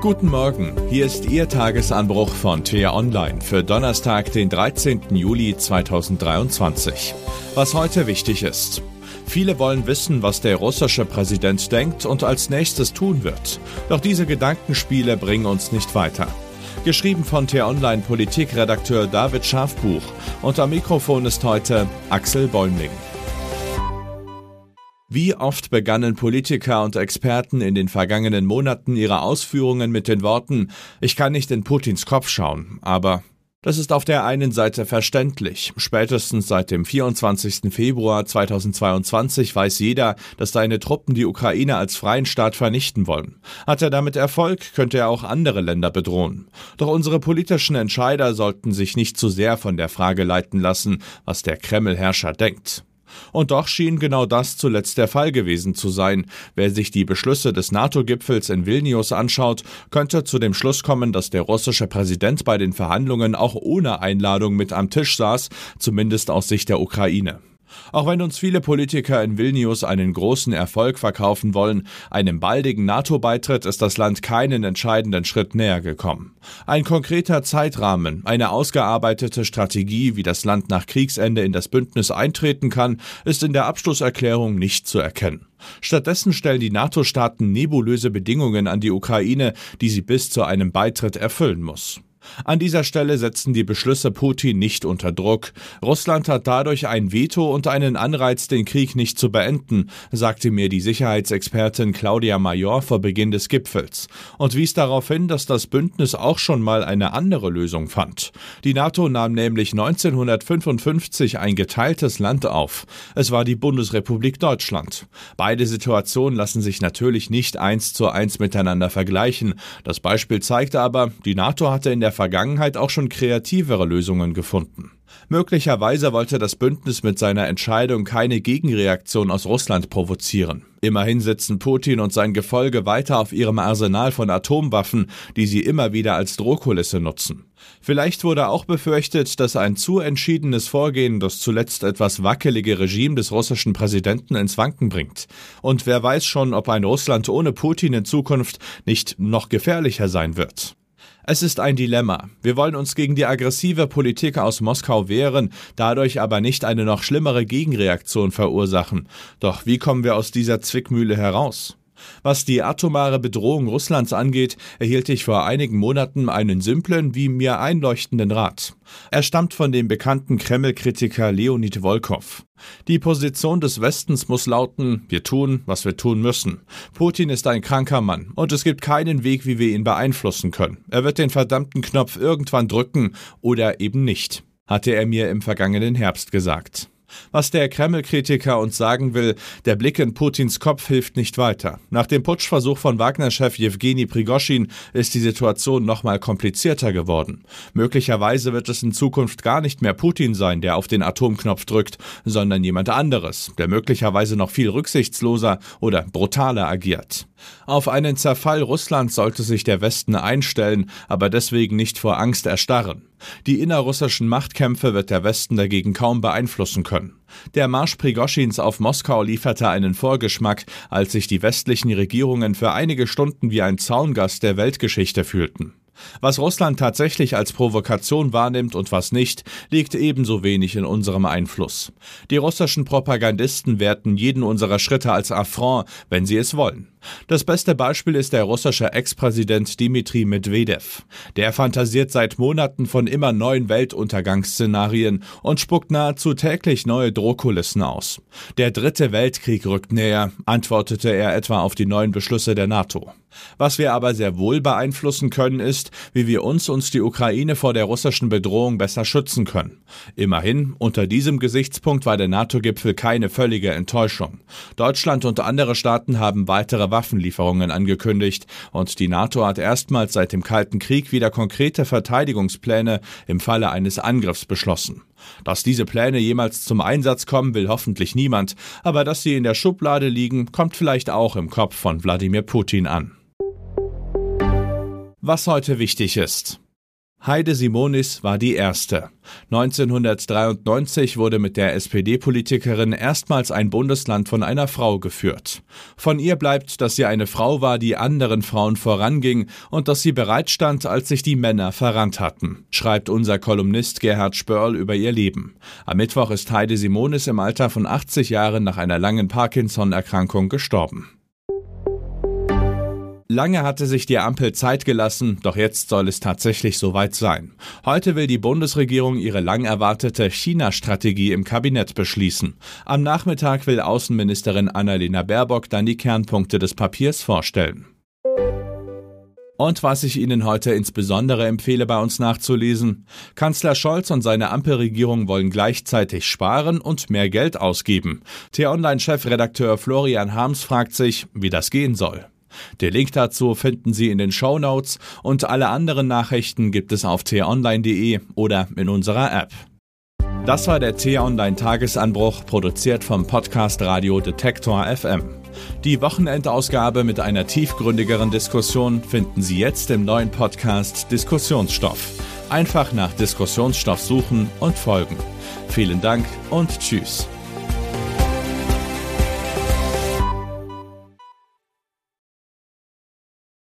Guten Morgen, hier ist Ihr Tagesanbruch von TR Online für Donnerstag, den 13. Juli 2023. Was heute wichtig ist. Viele wollen wissen, was der russische Präsident denkt und als nächstes tun wird. Doch diese Gedankenspiele bringen uns nicht weiter. Geschrieben von T-Online Politikredakteur David Schafbuch und am Mikrofon ist heute Axel Bäumling. Wie oft begannen Politiker und Experten in den vergangenen Monaten ihre Ausführungen mit den Worten Ich kann nicht in Putins Kopf schauen, aber das ist auf der einen Seite verständlich. Spätestens seit dem 24. Februar 2022 weiß jeder, dass seine Truppen die Ukraine als freien Staat vernichten wollen. Hat er damit Erfolg, könnte er auch andere Länder bedrohen. Doch unsere politischen Entscheider sollten sich nicht zu sehr von der Frage leiten lassen, was der Kreml-Herrscher denkt. Und doch schien genau das zuletzt der Fall gewesen zu sein. Wer sich die Beschlüsse des NATO-Gipfels in Vilnius anschaut, könnte zu dem Schluss kommen, dass der russische Präsident bei den Verhandlungen auch ohne Einladung mit am Tisch saß, zumindest aus Sicht der Ukraine. Auch wenn uns viele Politiker in Vilnius einen großen Erfolg verkaufen wollen, einem baldigen NATO-Beitritt ist das Land keinen entscheidenden Schritt näher gekommen. Ein konkreter Zeitrahmen, eine ausgearbeitete Strategie, wie das Land nach Kriegsende in das Bündnis eintreten kann, ist in der Abschlusserklärung nicht zu erkennen. Stattdessen stellen die NATO-Staaten nebulöse Bedingungen an die Ukraine, die sie bis zu einem Beitritt erfüllen muss. An dieser Stelle setzen die Beschlüsse Putin nicht unter Druck. Russland hat dadurch ein Veto und einen Anreiz, den Krieg nicht zu beenden, sagte mir die Sicherheitsexpertin Claudia Major vor Beginn des Gipfels und wies darauf hin, dass das Bündnis auch schon mal eine andere Lösung fand. Die NATO nahm nämlich 1955 ein geteiltes Land auf. Es war die Bundesrepublik Deutschland. Beide Situationen lassen sich natürlich nicht eins zu eins miteinander vergleichen. Das Beispiel zeigt aber, die NATO hatte in der Vergangenheit auch schon kreativere Lösungen gefunden. Möglicherweise wollte das Bündnis mit seiner Entscheidung keine Gegenreaktion aus Russland provozieren. Immerhin sitzen Putin und sein Gefolge weiter auf ihrem Arsenal von Atomwaffen, die sie immer wieder als Drohkulisse nutzen. Vielleicht wurde auch befürchtet, dass ein zu entschiedenes Vorgehen das zuletzt etwas wackelige Regime des russischen Präsidenten ins Wanken bringt. Und wer weiß schon, ob ein Russland ohne Putin in Zukunft nicht noch gefährlicher sein wird. Es ist ein Dilemma. Wir wollen uns gegen die aggressive Politik aus Moskau wehren, dadurch aber nicht eine noch schlimmere Gegenreaktion verursachen. Doch wie kommen wir aus dieser Zwickmühle heraus? Was die atomare Bedrohung Russlands angeht, erhielt ich vor einigen Monaten einen simplen wie mir einleuchtenden Rat. Er stammt von dem bekannten Kreml-Kritiker Leonid Volkov. Die Position des Westens muss lauten, wir tun, was wir tun müssen. Putin ist ein kranker Mann und es gibt keinen Weg, wie wir ihn beeinflussen können. Er wird den verdammten Knopf irgendwann drücken oder eben nicht, hatte er mir im vergangenen Herbst gesagt. Was der Kreml-Kritiker uns sagen will, der Blick in Putins Kopf hilft nicht weiter. Nach dem Putschversuch von Wagner-Chef Jewgeni Prigoschin ist die Situation nochmal komplizierter geworden. Möglicherweise wird es in Zukunft gar nicht mehr Putin sein, der auf den Atomknopf drückt, sondern jemand anderes, der möglicherweise noch viel rücksichtsloser oder brutaler agiert. Auf einen Zerfall Russlands sollte sich der Westen einstellen, aber deswegen nicht vor Angst erstarren. Die innerrussischen Machtkämpfe wird der Westen dagegen kaum beeinflussen können. Der Marsch Prigoschins auf Moskau lieferte einen Vorgeschmack, als sich die westlichen Regierungen für einige Stunden wie ein Zaungast der Weltgeschichte fühlten. Was Russland tatsächlich als Provokation wahrnimmt und was nicht, liegt ebenso wenig in unserem Einfluss. Die russischen Propagandisten werten jeden unserer Schritte als Affront, wenn sie es wollen. Das beste Beispiel ist der russische Ex-Präsident Dmitri Medvedev. Der fantasiert seit Monaten von immer neuen Weltuntergangsszenarien und spuckt nahezu täglich neue Drohkulissen aus. Der dritte Weltkrieg rückt näher, antwortete er etwa auf die neuen Beschlüsse der NATO. Was wir aber sehr wohl beeinflussen können, ist, wie wir uns und die Ukraine vor der russischen Bedrohung besser schützen können. Immerhin, unter diesem Gesichtspunkt war der NATO-Gipfel keine völlige Enttäuschung. Deutschland und andere Staaten haben Waffenlieferungen angekündigt und die NATO hat erstmals seit dem Kalten Krieg wieder konkrete Verteidigungspläne im Falle eines Angriffs beschlossen. Dass diese Pläne jemals zum Einsatz kommen, will hoffentlich niemand, aber dass sie in der Schublade liegen, kommt vielleicht auch im Kopf von Wladimir Putin an. Was heute wichtig ist. Heide Simonis war die erste. 1993 wurde mit der SPD-Politikerin erstmals ein Bundesland von einer Frau geführt. Von ihr bleibt, dass sie eine Frau war, die anderen Frauen voranging und dass sie bereitstand, als sich die Männer verrannt hatten, schreibt unser Kolumnist Gerhard Spörl über ihr Leben. Am Mittwoch ist Heide Simonis im Alter von 80 Jahren nach einer langen Parkinson-Erkrankung gestorben. Lange hatte sich die Ampel Zeit gelassen, doch jetzt soll es tatsächlich soweit sein. Heute will die Bundesregierung ihre lang erwartete China-Strategie im Kabinett beschließen. Am Nachmittag will Außenministerin Annalena Baerbock dann die Kernpunkte des Papiers vorstellen. Und was ich Ihnen heute insbesondere empfehle, bei uns nachzulesen. Kanzler Scholz und seine Ampelregierung wollen gleichzeitig sparen und mehr Geld ausgeben. T-Online-Chefredakteur Florian Harms fragt sich, wie das gehen soll. Den Link dazu finden Sie in den Show Notes und alle anderen Nachrichten gibt es auf t-online.de oder in unserer App. Das war der T-Online Tagesanbruch, produziert vom Podcast Radio Detektor FM. Die Wochenendausgabe mit einer tiefgründigeren Diskussion finden Sie jetzt im neuen Podcast Diskussionsstoff. Einfach nach Diskussionsstoff suchen und folgen. Vielen Dank und Tschüss.